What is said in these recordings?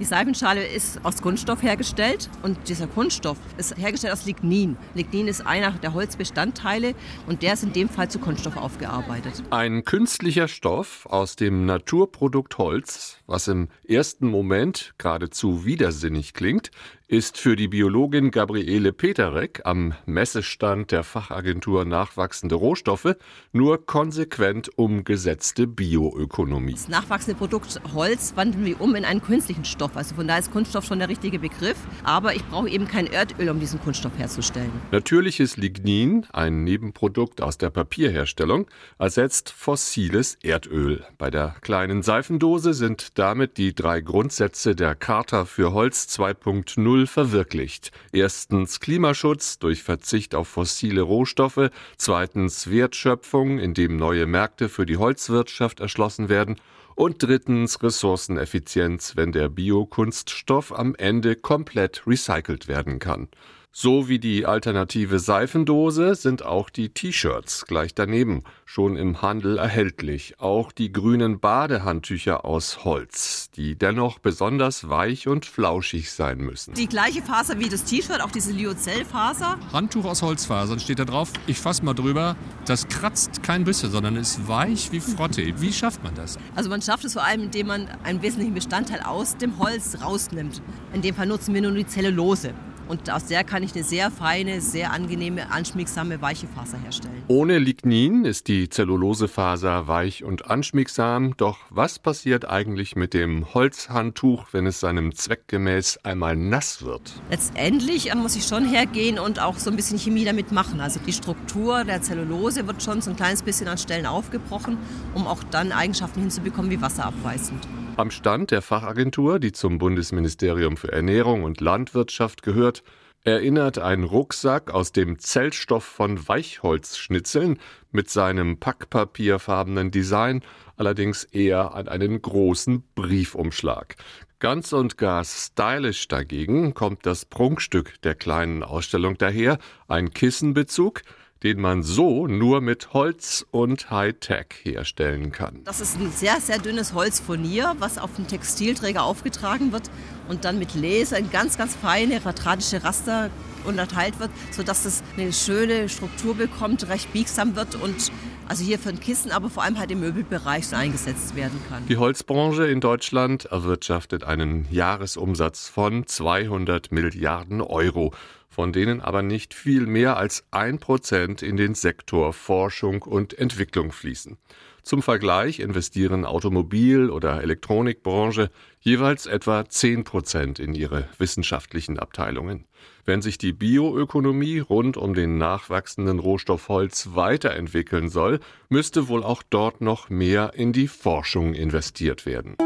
Die Seifenschale ist aus Kunststoff hergestellt und dieser Kunststoff ist hergestellt aus Lignin. Lignin ist einer der Holzbestandteile und der ist in dem Fall zu Kunststoff aufgearbeitet. Ein künstlicher Stoff aus dem Naturprodukt Holz, was im ersten Moment geradezu widersinnig klingt, ist für die Biologin Gabriele Peterek am Messestand der Fachagentur Nachwachsende Rohstoffe nur konsequent umgesetzte Bioökonomie. Das nachwachsende Produkt Holz wandeln wir um in einen künstlichen Stoff. Also von daher ist Kunststoff schon der richtige Begriff. Aber ich brauche eben kein Erdöl, um diesen Kunststoff herzustellen. Natürliches Lignin, ein Nebenprodukt aus der Papierherstellung, ersetzt fossiles Erdöl. Bei der kleinen Seifendose sind damit die drei Grundsätze der Charta für Holz 2.0 Verwirklicht. Erstens Klimaschutz durch Verzicht auf fossile Rohstoffe, zweitens Wertschöpfung, indem neue Märkte für die Holzwirtschaft erschlossen werden und drittens Ressourceneffizienz, wenn der Biokunststoff am Ende komplett recycelt werden kann. So wie die alternative Seifendose sind auch die T-Shirts gleich daneben schon im Handel erhältlich. Auch die grünen Badehandtücher aus Holz, die dennoch besonders weich und flauschig sein müssen. Die gleiche Faser wie das T-Shirt, auch diese Lyocell-Faser. Handtuch aus Holzfasern steht da drauf. Ich fasse mal drüber. Das kratzt kein bisschen, sondern ist weich wie Frotte. Wie schafft man das? Also man schafft es vor allem, indem man einen wesentlichen Bestandteil aus dem Holz rausnimmt. In dem Fall nutzen wir nur die Zellulose. Und aus der kann ich eine sehr feine, sehr angenehme, anschmiegsame, weiche Faser herstellen. Ohne Lignin ist die Zellulosefaser weich und anschmiegsam. Doch was passiert eigentlich mit dem Holzhandtuch, wenn es seinem Zweck gemäß einmal nass wird? Letztendlich äh, muss ich schon hergehen und auch so ein bisschen Chemie damit machen. Also die Struktur der Zellulose wird schon so ein kleines bisschen an Stellen aufgebrochen, um auch dann Eigenschaften hinzubekommen wie wasserabweisend. Am Stand der Fachagentur, die zum Bundesministerium für Ernährung und Landwirtschaft gehört, erinnert ein Rucksack aus dem Zellstoff von Weichholzschnitzeln mit seinem packpapierfarbenen Design allerdings eher an einen großen Briefumschlag. Ganz und gar stylisch dagegen kommt das Prunkstück der kleinen Ausstellung daher, ein Kissenbezug, den man so nur mit Holz und Hightech herstellen kann. Das ist ein sehr, sehr dünnes Holzfurnier, was auf den Textilträger aufgetragen wird und dann mit Laser in ganz, ganz feine quadratische Raster unterteilt wird, sodass es eine schöne Struktur bekommt, recht biegsam wird und also hier für ein Kissen, aber vor allem halt im Möbelbereich so eingesetzt werden kann. Die Holzbranche in Deutschland erwirtschaftet einen Jahresumsatz von 200 Milliarden Euro von denen aber nicht viel mehr als ein Prozent in den Sektor Forschung und Entwicklung fließen. Zum Vergleich investieren Automobil- oder Elektronikbranche jeweils etwa zehn Prozent in ihre wissenschaftlichen Abteilungen. Wenn sich die Bioökonomie rund um den nachwachsenden Rohstoff Holz weiterentwickeln soll, müsste wohl auch dort noch mehr in die Forschung investiert werden.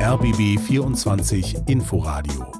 RBB 24 Inforadio